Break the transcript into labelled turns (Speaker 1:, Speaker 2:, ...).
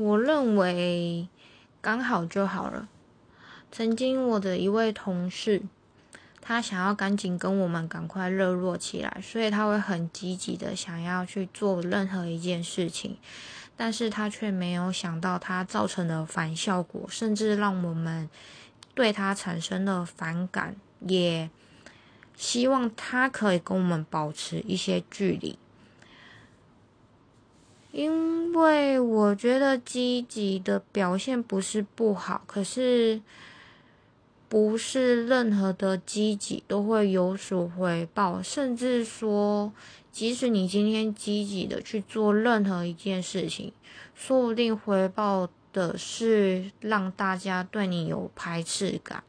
Speaker 1: 我认为刚好就好了。曾经我的一位同事，他想要赶紧跟我们赶快热络起来，所以他会很积极的想要去做任何一件事情，但是他却没有想到他造成的反效果，甚至让我们对他产生了反感，也希望他可以跟我们保持一些距离。因为我觉得积极的表现不是不好，可是。不是任何的积极都会有所回报，甚至说，即使你今天积极的去做任何一件事情，说不定回报的是让大家对你有排斥感。